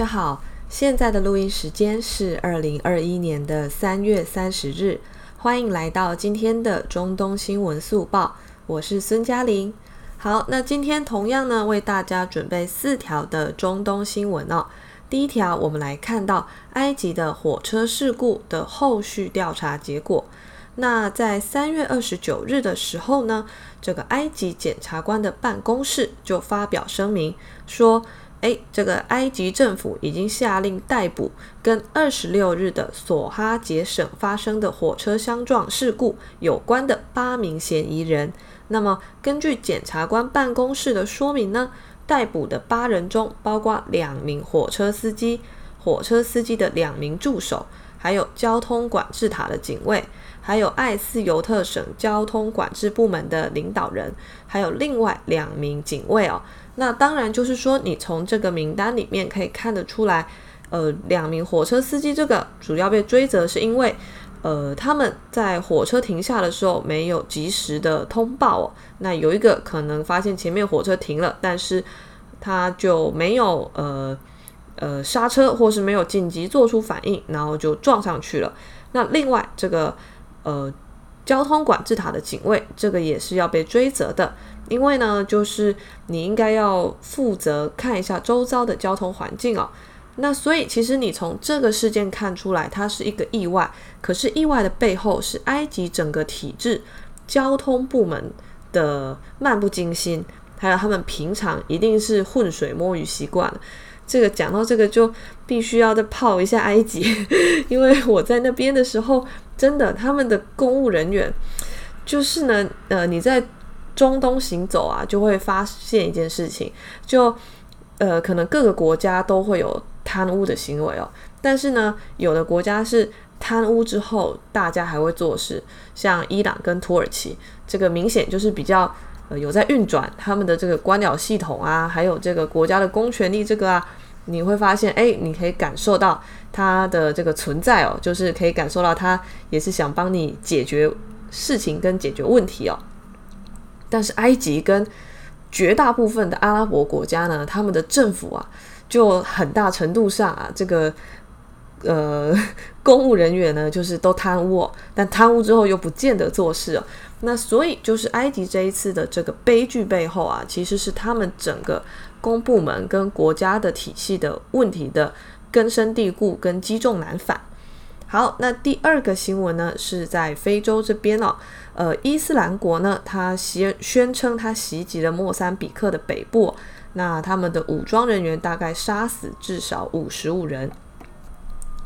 大家好，现在的录音时间是二零二一年的三月三十日，欢迎来到今天的中东新闻速报，我是孙嘉玲。好，那今天同样呢，为大家准备四条的中东新闻哦。第一条，我们来看到埃及的火车事故的后续调查结果。那在三月二十九日的时候呢，这个埃及检察官的办公室就发表声明说，诶，这个埃及政府已经下令逮捕跟二十六日的索哈杰省发生的火车相撞事故有关的八名嫌疑人。那么，根据检察官办公室的说明呢，逮捕的八人中包括两名火车司机、火车司机的两名助手，还有交通管制塔的警卫。还有艾斯尤特省交通管制部门的领导人，还有另外两名警卫哦。那当然就是说，你从这个名单里面可以看得出来，呃，两名火车司机这个主要被追责是因为，呃，他们在火车停下的时候没有及时的通报哦。那有一个可能发现前面火车停了，但是他就没有呃呃刹车，或是没有紧急做出反应，然后就撞上去了。那另外这个。呃，交通管制塔的警卫，这个也是要被追责的，因为呢，就是你应该要负责看一下周遭的交通环境哦。那所以，其实你从这个事件看出来，它是一个意外，可是意外的背后是埃及整个体制、交通部门的漫不经心，还有他们平常一定是浑水摸鱼习惯了。这个讲到这个就必须要再泡一下埃及，因为我在那边的时候，真的他们的公务人员就是呢，呃，你在中东行走啊，就会发现一件事情，就呃，可能各个国家都会有贪污的行为哦，但是呢，有的国家是贪污之后大家还会做事，像伊朗跟土耳其，这个明显就是比较。呃，有在运转他们的这个官僚系统啊，还有这个国家的公权力这个啊，你会发现，哎，你可以感受到它的这个存在哦，就是可以感受到它也是想帮你解决事情跟解决问题哦。但是埃及跟绝大部分的阿拉伯国家呢，他们的政府啊，就很大程度上啊，这个。呃，公务人员呢，就是都贪污，但贪污之后又不见得做事哦。那所以就是埃及这一次的这个悲剧背后啊，其实是他们整个公部门跟国家的体系的问题的根深蒂固跟积重难返。好，那第二个新闻呢，是在非洲这边哦。呃，伊斯兰国呢，他宣宣称他袭击了莫桑比克的北部，那他们的武装人员大概杀死至少五十五人。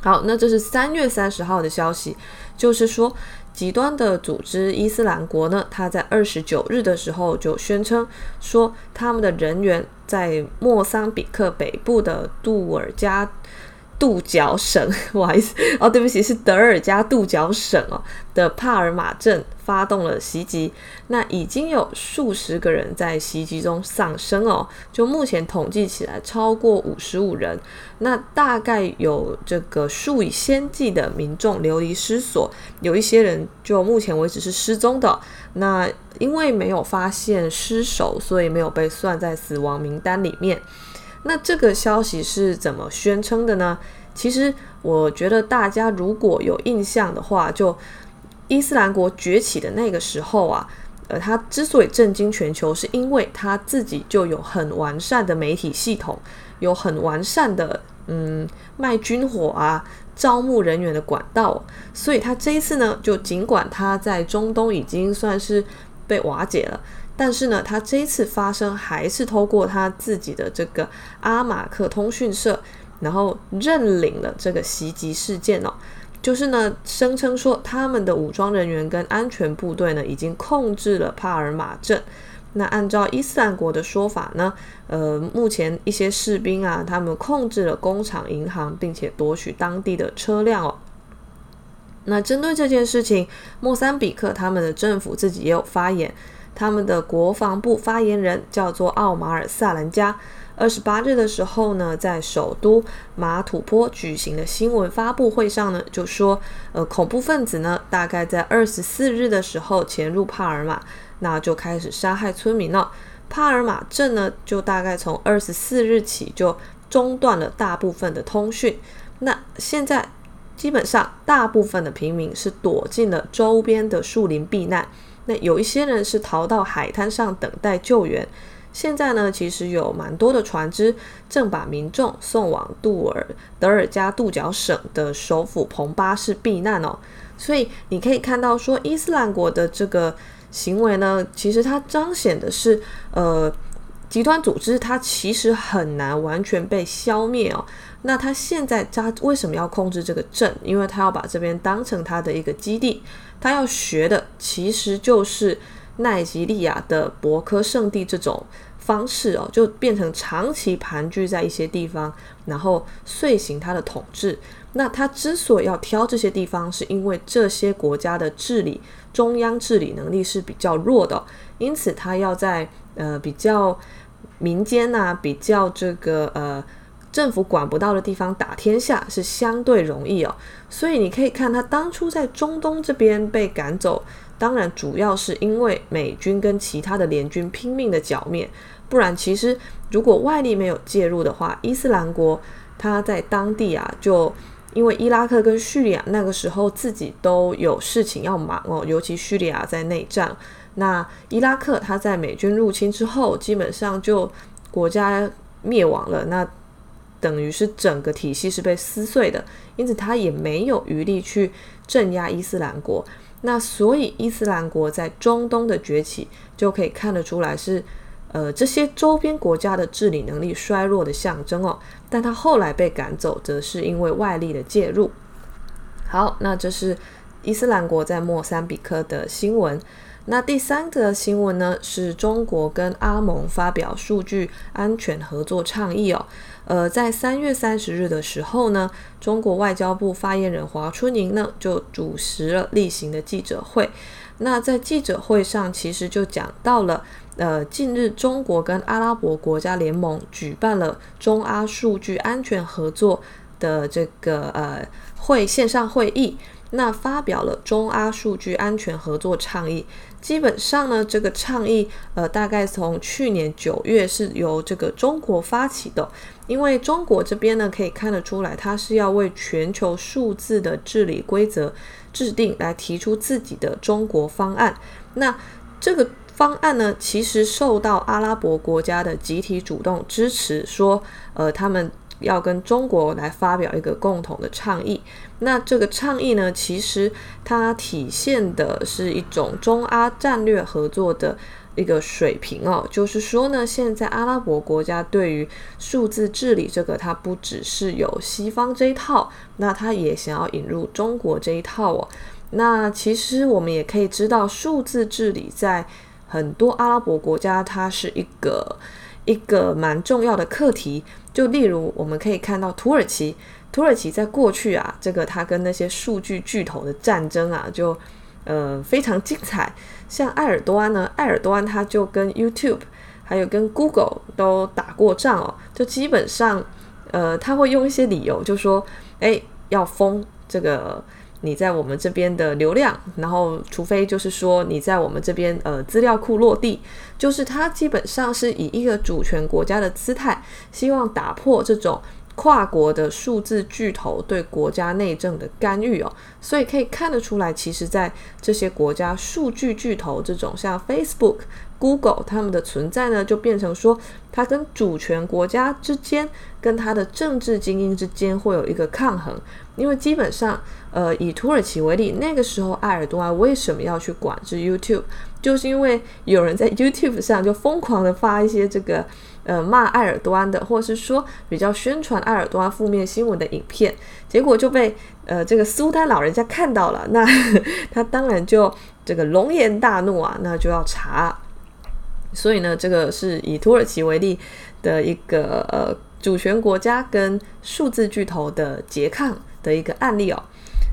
好，那这是三月三十号的消息，就是说，极端的组织伊斯兰国呢，他在二十九日的时候就宣称说，他们的人员在莫桑比克北部的杜尔加。杜角省，不好意思哦，对不起，是德尔加杜角省哦的帕尔马镇发动了袭击，那已经有数十个人在袭击中丧生哦，就目前统计起来超过五十五人，那大概有这个数以千计的民众流离失所，有一些人就目前为止是失踪的，那因为没有发现尸首，所以没有被算在死亡名单里面。那这个消息是怎么宣称的呢？其实我觉得大家如果有印象的话，就伊斯兰国崛起的那个时候啊，呃，他之所以震惊全球，是因为他自己就有很完善的媒体系统，有很完善的嗯卖军火啊、招募人员的管道，所以他这一次呢，就尽管他在中东已经算是被瓦解了。但是呢，他这一次发声还是透过他自己的这个阿马克通讯社，然后认领了这个袭击事件哦。就是呢，声称说他们的武装人员跟安全部队呢已经控制了帕尔马镇。那按照伊斯兰国的说法呢，呃，目前一些士兵啊，他们控制了工厂、银行，并且夺取当地的车辆哦。那针对这件事情，莫桑比克他们的政府自己也有发言。他们的国防部发言人叫做奥马尔·萨兰加，二十八日的时候呢，在首都马土坡举行的新闻发布会上呢，就说，呃，恐怖分子呢，大概在二十四日的时候潜入帕尔马，那就开始杀害村民了。帕尔马镇呢，就大概从二十四日起就中断了大部分的通讯。那现在基本上大部分的平民是躲进了周边的树林避难。那有一些人是逃到海滩上等待救援。现在呢，其实有蛮多的船只正把民众送往杜尔德尔加杜角省的首府彭巴市避难哦。所以你可以看到说，伊斯兰国的这个行为呢，其实它彰显的是，呃，极端组织它其实很难完全被消灭哦。那他现在他为什么要控制这个镇？因为他要把这边当成他的一个基地，他要学的其实就是。奈及利亚的博科圣地这种方式哦，就变成长期盘踞在一些地方，然后遂行他的统治。那他之所以要挑这些地方，是因为这些国家的治理中央治理能力是比较弱的，因此他要在呃比较民间呐、啊，比较这个呃政府管不到的地方打天下是相对容易哦。所以你可以看他当初在中东这边被赶走。当然，主要是因为美军跟其他的联军拼命的剿灭，不然其实如果外力没有介入的话，伊斯兰国他在当地啊，就因为伊拉克跟叙利亚那个时候自己都有事情要忙哦，尤其叙利亚在内战，那伊拉克他在美军入侵之后，基本上就国家灭亡了，那等于是整个体系是被撕碎的，因此他也没有余力去镇压伊斯兰国。那所以伊斯兰国在中东的崛起就可以看得出来是，呃，这些周边国家的治理能力衰弱的象征哦。但他后来被赶走，则是因为外力的介入。好，那这是伊斯兰国在莫桑比克的新闻。那第三个新闻呢，是中国跟阿盟发表数据安全合作倡议哦。呃，在三月三十日的时候呢，中国外交部发言人华春莹呢就主持了例行的记者会。那在记者会上，其实就讲到了，呃，近日中国跟阿拉伯国家联盟举办了中阿数据安全合作的这个呃会线上会议。那发表了中阿数据安全合作倡议，基本上呢，这个倡议呃，大概从去年九月是由这个中国发起的，因为中国这边呢可以看得出来，它是要为全球数字的治理规则制定，来提出自己的中国方案。那这个方案呢，其实受到阿拉伯国家的集体主动支持，说呃他们。要跟中国来发表一个共同的倡议，那这个倡议呢，其实它体现的是一种中阿战略合作的一个水平哦，就是说呢，现在阿拉伯国家对于数字治理这个，它不只是有西方这一套，那它也想要引入中国这一套哦。那其实我们也可以知道，数字治理在很多阿拉伯国家，它是一个一个蛮重要的课题。就例如，我们可以看到土耳其，土耳其在过去啊，这个它跟那些数据巨头的战争啊，就呃非常精彩。像埃尔多安呢，埃尔多安他就跟 YouTube 还有跟 Google 都打过仗哦，就基本上呃他会用一些理由，就说诶要封这个。你在我们这边的流量，然后除非就是说你在我们这边呃资料库落地，就是它基本上是以一个主权国家的姿态，希望打破这种跨国的数字巨头对国家内政的干预哦。所以可以看得出来，其实，在这些国家数据巨头这种像 Facebook、Google 他们的存在呢，就变成说它跟主权国家之间，跟它的政治精英之间会有一个抗衡。因为基本上，呃，以土耳其为例，那个时候埃尔多安为什么要去管制 YouTube？就是因为有人在 YouTube 上就疯狂的发一些这个，呃，骂埃尔多安的，或是说比较宣传埃尔多安负面新闻的影片，结果就被呃这个苏丹老人家看到了，那 他当然就这个龙颜大怒啊，那就要查。所以呢，这个是以土耳其为例的一个呃主权国家跟数字巨头的拮抗。的一个案例哦。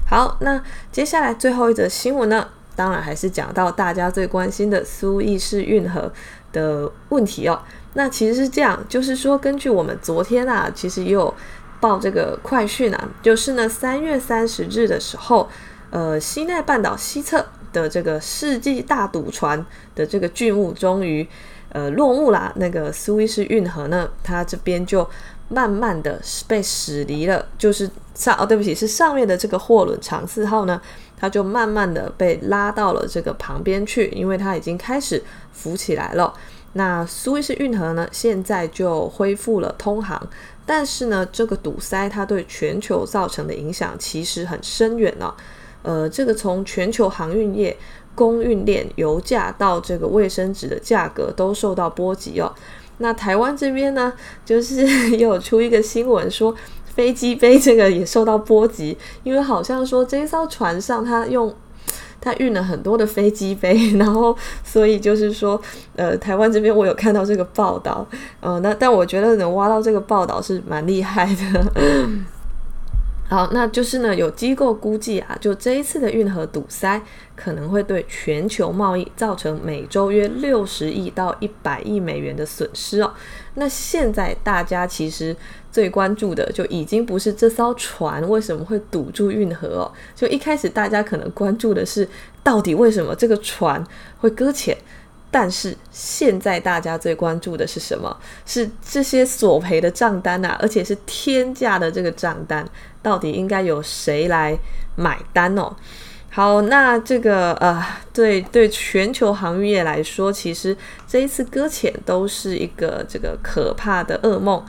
好，那接下来最后一则新闻呢，当然还是讲到大家最关心的苏伊士运河的问题哦。那其实是这样，就是说，根据我们昨天啊，其实也有报这个快讯啊，就是呢，三月三十日的时候，呃，西奈半岛西侧的这个世纪大赌船的这个巨幕终于呃落幕啦。那个苏伊士运河呢，它这边就。慢慢的被驶离了，就是上哦，对不起，是上面的这个货轮长赐号呢，它就慢慢的被拉到了这个旁边去，因为它已经开始浮起来了。那苏伊士运河呢，现在就恢复了通航，但是呢，这个堵塞它对全球造成的影响其实很深远呢、哦。呃，这个从全球航运业、供应链、油价到这个卫生纸的价格都受到波及哦。那台湾这边呢，就是也 有出一个新闻说，飞机杯这个也受到波及，因为好像说这艘船上它用它运了很多的飞机杯，然后所以就是说，呃，台湾这边我有看到这个报道，呃，那但我觉得能挖到这个报道是蛮厉害的。好，那就是呢，有机构估计啊，就这一次的运河堵塞可能会对全球贸易造成每周约六十亿到一百亿美元的损失哦。那现在大家其实最关注的就已经不是这艘船为什么会堵住运河哦，就一开始大家可能关注的是到底为什么这个船会搁浅。但是现在大家最关注的是什么？是这些索赔的账单啊，而且是天价的这个账单，到底应该由谁来买单哦？好，那这个呃，对对，全球航运业来说，其实这一次搁浅都是一个这个可怕的噩梦。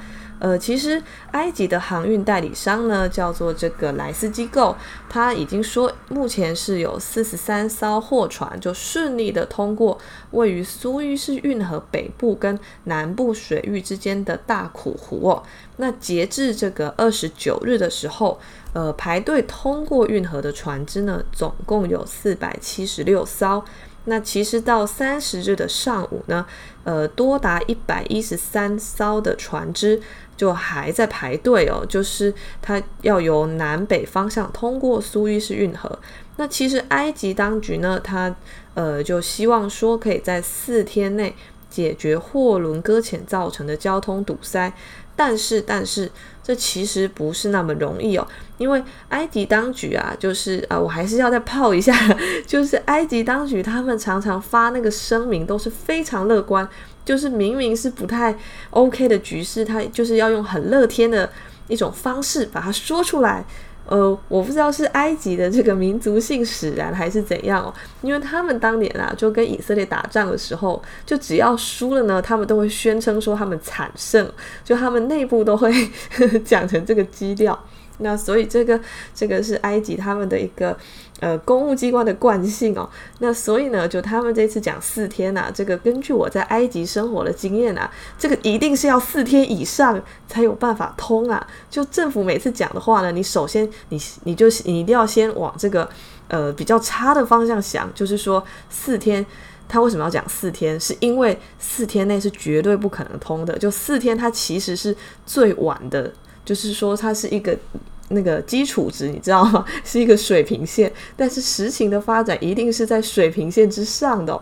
呃，其实埃及的航运代理商呢，叫做这个莱斯机构，他已经说，目前是有四十三艘货船就顺利的通过位于苏伊士运河北部跟南部水域之间的大苦湖哦。那截至这个二十九日的时候，呃，排队通过运河的船只呢，总共有四百七十六艘。那其实到三十日的上午呢，呃，多达一百一十三艘的船只就还在排队哦，就是它要由南北方向通过苏伊士运河。那其实埃及当局呢，它呃就希望说可以在四天内解决货轮搁浅造成的交通堵塞。但是，但是，这其实不是那么容易哦，因为埃及当局啊，就是啊、我还是要再泡一下，就是埃及当局他们常常发那个声明都是非常乐观，就是明明是不太 OK 的局势，他就是要用很乐天的一种方式把它说出来。呃，我不知道是埃及的这个民族性使然还是怎样哦，因为他们当年啊，就跟以色列打仗的时候，就只要输了呢，他们都会宣称说他们惨胜，就他们内部都会呵 呵讲成这个基调。那所以这个这个是埃及他们的一个呃公务机关的惯性哦。那所以呢，就他们这次讲四天呐、啊，这个根据我在埃及生活的经验啊，这个一定是要四天以上才有办法通啊。就政府每次讲的话呢，你首先你你就你一定要先往这个呃比较差的方向想，就是说四天，他为什么要讲四天？是因为四天内是绝对不可能通的，就四天它其实是最晚的。就是说，它是一个那个基础值，你知道吗？是一个水平线，但是实情的发展一定是在水平线之上的。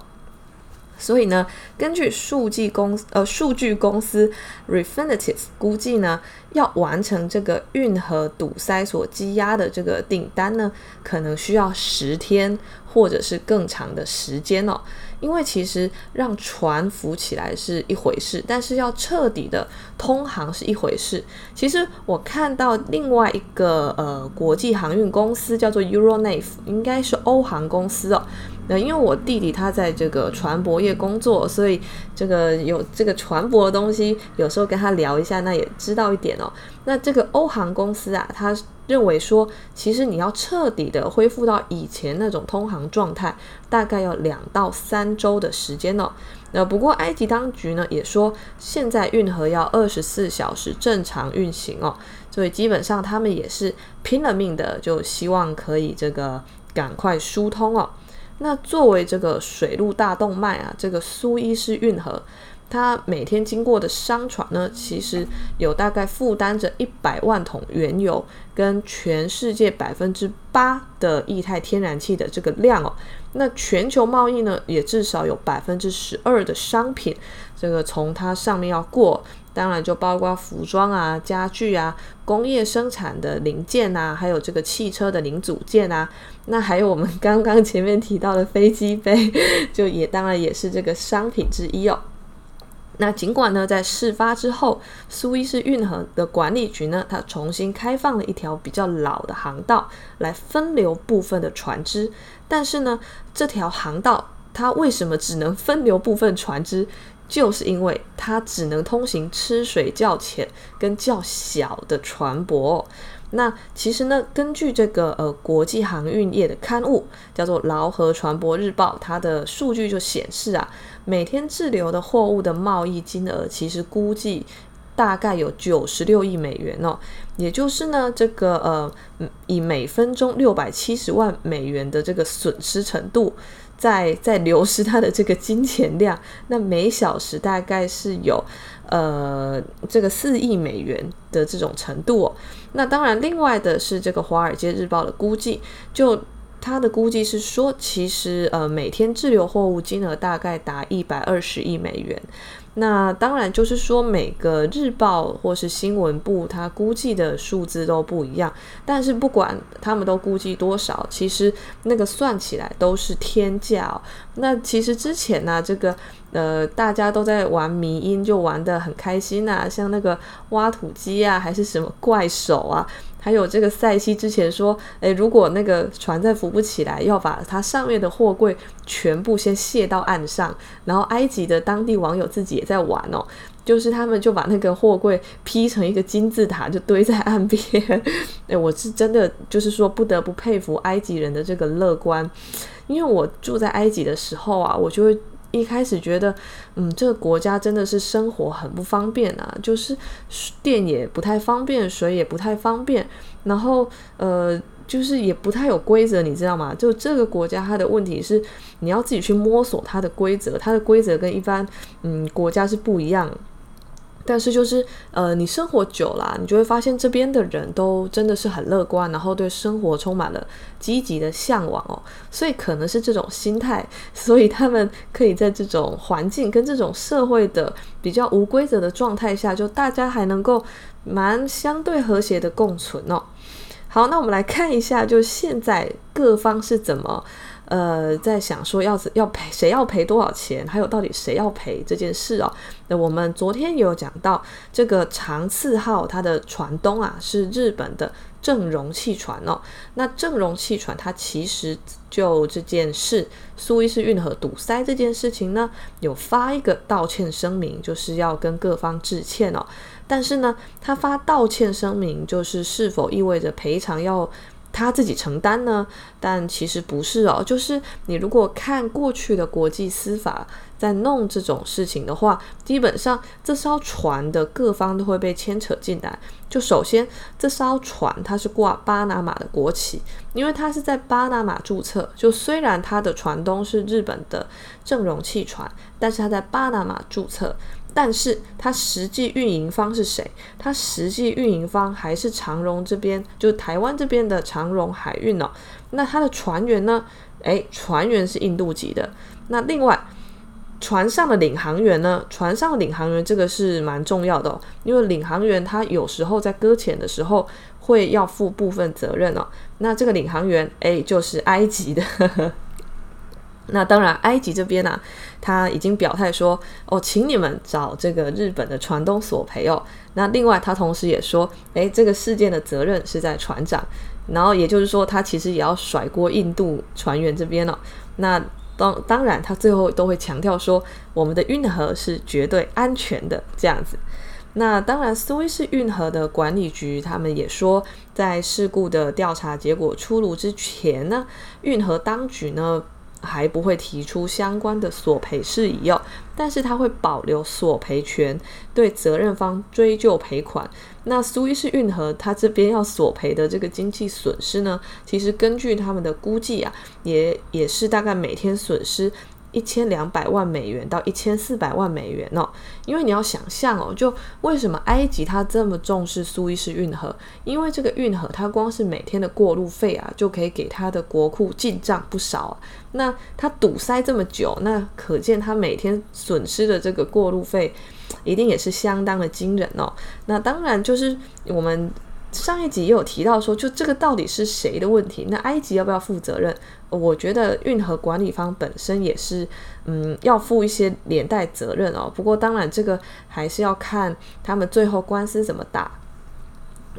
所以呢，根据数据公呃数据公司 Refinitiv 估计呢，要完成这个运河堵塞所积压的这个订单呢，可能需要十天或者是更长的时间哦。因为其实让船浮起来是一回事，但是要彻底的通航是一回事。其实我看到另外一个呃国际航运公司叫做 Euronav，应该是欧航公司哦。那因为我弟弟他在这个船舶业工作，所以这个有这个船舶的东西，有时候跟他聊一下，那也知道一点哦。那这个欧航公司啊，他认为说，其实你要彻底的恢复到以前那种通航状态，大概要两到三周的时间哦。那不过埃及当局呢也说，现在运河要二十四小时正常运行哦，所以基本上他们也是拼了命的，就希望可以这个赶快疏通哦。那作为这个水陆大动脉啊，这个苏伊士运河，它每天经过的商船呢，其实有大概负担着一百万桶原油，跟全世界百分之八的液态天然气的这个量哦。那全球贸易呢，也至少有百分之十二的商品，这个从它上面要过。当然就包括服装啊、家具啊、工业生产的零件啊，还有这个汽车的零组件啊，那还有我们刚刚前面提到的飞机杯，就也当然也是这个商品之一哦。那尽管呢，在事发之后，苏伊士运河的管理局呢，它重新开放了一条比较老的航道来分流部分的船只，但是呢，这条航道它为什么只能分流部分船只？就是因为它只能通行吃水较浅跟较小的船舶。那其实呢，根据这个呃国际航运业的刊物，叫做《劳合船舶日报》，它的数据就显示啊，每天滞留的货物的贸易金额，其实估计大概有九十六亿美元哦。也就是呢，这个呃以每分钟六百七十万美元的这个损失程度，在在流失它的这个金钱量，那每小时大概是有呃这个四亿美元的这种程度哦。那当然，另外的是这个《华尔街日报》的估计，就它的估计是说，其实呃每天滞留货物金额大概达一百二十亿美元。那当然就是说，每个日报或是新闻部，它估计的数字都不一样。但是不管他们都估计多少，其实那个算起来都是天价哦。那其实之前呢，这个呃大家都在玩迷因，就玩得很开心呐，像那个挖土机啊，还是什么怪手啊。还有这个塞西之前说，诶，如果那个船再浮不起来，要把它上面的货柜全部先卸到岸上。然后埃及的当地网友自己也在玩哦，就是他们就把那个货柜劈成一个金字塔，就堆在岸边。诶，我是真的就是说不得不佩服埃及人的这个乐观，因为我住在埃及的时候啊，我就会。一开始觉得，嗯，这个国家真的是生活很不方便啊，就是电也不太方便，水也不太方便，然后呃，就是也不太有规则，你知道吗？就这个国家它的问题是，你要自己去摸索它的规则，它的规则跟一般嗯国家是不一样。但是就是呃，你生活久了，你就会发现这边的人都真的是很乐观，然后对生活充满了积极的向往哦。所以可能是这种心态，所以他们可以在这种环境跟这种社会的比较无规则的状态下，就大家还能够蛮相对和谐的共存哦。好，那我们来看一下，就现在各方是怎么。呃，在想说要要赔谁要赔多少钱，还有到底谁要赔这件事哦。那我们昨天也有讲到，这个长次号它的船东啊是日本的正荣汽船哦。那正荣汽船它其实就这件事，苏伊士运河堵塞这件事情呢，有发一个道歉声明，就是要跟各方致歉哦。但是呢，他发道歉声明，就是是否意味着赔偿要？他自己承担呢？但其实不是哦。就是你如果看过去的国际司法在弄这种事情的话，基本上这艘船的各方都会被牵扯进来。就首先，这艘船它是挂巴拿马的国旗，因为它是在巴拿马注册。就虽然它的船东是日本的正荣汽船，但是它在巴拿马注册。但是它实际运营方是谁？它实际运营方还是长荣这边，就台湾这边的长荣海运哦。那它的船员呢？诶，船员是印度籍的。那另外，船上的领航员呢？船上的领航员这个是蛮重要的哦，因为领航员他有时候在搁浅的时候会要负部分责任哦。那这个领航员，诶，就是埃及的。那当然，埃及这边呢、啊，他已经表态说，哦，请你们找这个日本的船东索赔哦。那另外，他同时也说，诶，这个事件的责任是在船长，然后也就是说，他其实也要甩锅印度船员这边了、那当当然，他最后都会强调说，我们的运河是绝对安全的这样子。那当然，苏伊士运河的管理局他们也说，在事故的调查结果出炉之前呢，运河当局呢。还不会提出相关的索赔事宜哦，但是他会保留索赔权，对责任方追究赔款。那苏伊士运河他这边要索赔的这个经济损失呢，其实根据他们的估计啊，也也是大概每天损失。一千两百万美元到一千四百万美元哦，因为你要想象哦，就为什么埃及它这么重视苏伊士运河？因为这个运河它光是每天的过路费啊，就可以给它的国库进账不少啊。那它堵塞这么久，那可见它每天损失的这个过路费，一定也是相当的惊人哦。那当然就是我们上一集也有提到说，就这个到底是谁的问题？那埃及要不要负责任？我觉得运河管理方本身也是，嗯，要负一些连带责任哦。不过当然，这个还是要看他们最后官司怎么打。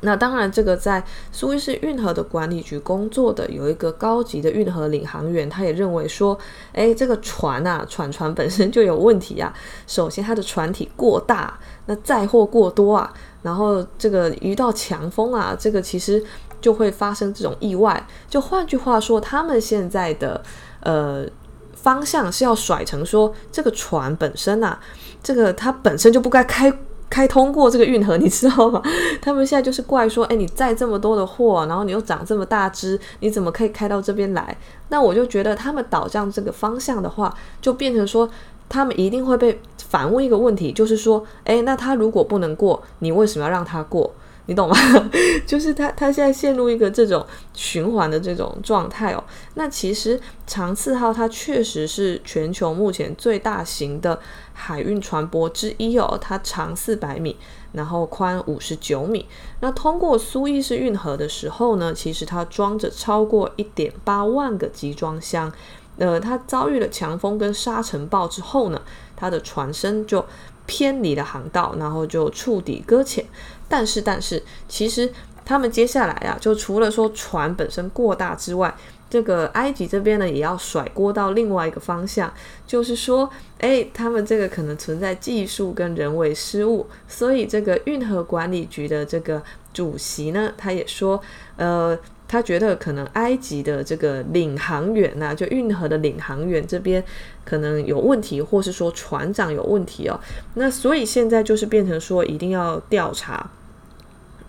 那当然，这个在苏伊士运河的管理局工作的有一个高级的运河领航员，他也认为说，诶，这个船啊，船船本身就有问题啊。首先，它的船体过大，那载货过多啊，然后这个遇到强风啊，这个其实就会发生这种意外。就换句话说，他们现在的呃方向是要甩成说，这个船本身啊，这个它本身就不该开。开通过这个运河，你知道吗？他们现在就是怪说，诶，你载这么多的货，然后你又长这么大只，你怎么可以开到这边来？那我就觉得他们导向这个方向的话，就变成说，他们一定会被反问一个问题，就是说，诶，那他如果不能过，你为什么要让他过？你懂吗？就是他，他现在陷入一个这种循环的这种状态哦。那其实长赐号它确实是全球目前最大型的海运船舶之一哦。它长四百米，然后宽五十九米。那通过苏伊士运河的时候呢，其实它装着超过一点八万个集装箱。呃，它遭遇了强风跟沙尘暴之后呢，它的船身就偏离了航道，然后就触底搁浅。但是，但是，其实他们接下来啊，就除了说船本身过大之外，这个埃及这边呢，也要甩锅到另外一个方向，就是说，诶，他们这个可能存在技术跟人为失误，所以这个运河管理局的这个主席呢，他也说，呃，他觉得可能埃及的这个领航员呐、就运河的领航员这边可能有问题，或是说船长有问题哦，那所以现在就是变成说一定要调查。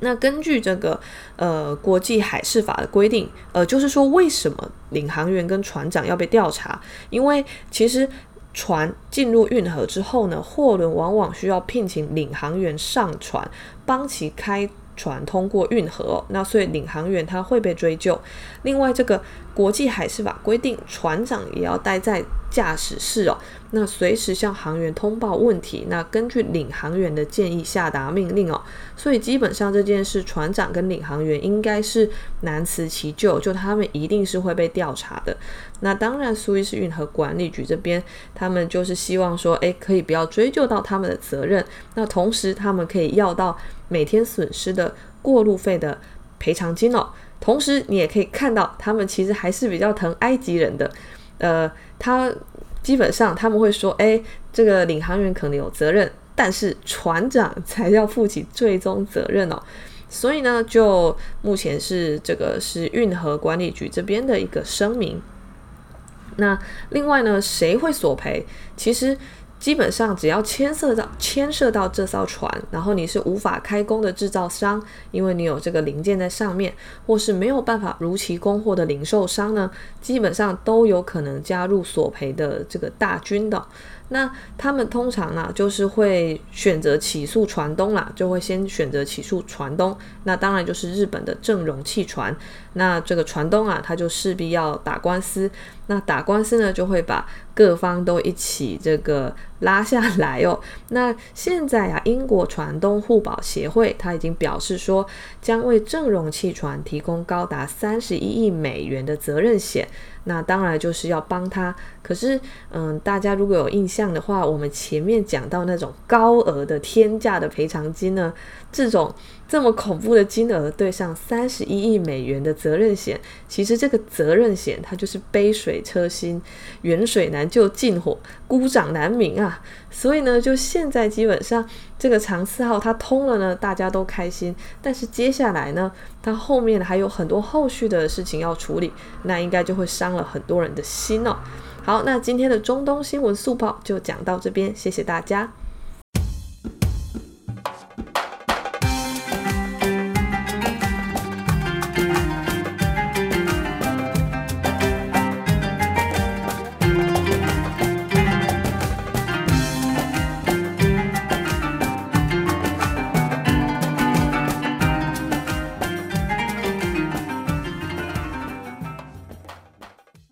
那根据这个呃国际海事法的规定，呃，就是说为什么领航员跟船长要被调查？因为其实船进入运河之后呢，货轮往往需要聘请领航员上船，帮其开船通过运河。那所以领航员他会被追究。另外，这个国际海事法规定，船长也要待在驾驶室哦。那随时向航员通报问题，那根据领航员的建议下达命令哦。所以基本上这件事，船长跟领航员应该是难辞其咎，就他们一定是会被调查的。那当然，苏伊士运河管理局这边，他们就是希望说，诶，可以不要追究到他们的责任。那同时，他们可以要到每天损失的过路费的赔偿金哦。同时，你也可以看到，他们其实还是比较疼埃及人的。呃，他。基本上他们会说，诶，这个领航员可能有责任，但是船长才要负起最终责任哦。所以呢，就目前是这个是运河管理局这边的一个声明。那另外呢，谁会索赔？其实。基本上只要牵涉到牵涉到这艘船，然后你是无法开工的制造商，因为你有这个零件在上面，或是没有办法如期供货的零售商呢，基本上都有可能加入索赔的这个大军的。那他们通常呢，就是会选择起诉船东啦，就会先选择起诉船东。那当然就是日本的正荣汽船。那这个船东啊，他就势必要打官司。那打官司呢，就会把各方都一起这个拉下来哦。那现在啊，英国船东互保协会他已经表示说，将为正荣汽船提供高达三十一亿美元的责任险。那当然就是要帮他。可是，嗯，大家如果有印象的话，我们前面讲到那种高额的天价的赔偿金呢，这种。这么恐怖的金额对上三十一亿美元的责任险，其实这个责任险它就是杯水车薪，远水难救近火，孤掌难鸣啊！所以呢，就现在基本上这个长四号它通了呢，大家都开心。但是接下来呢，它后面还有很多后续的事情要处理，那应该就会伤了很多人的心哦。好，那今天的中东新闻速报就讲到这边，谢谢大家。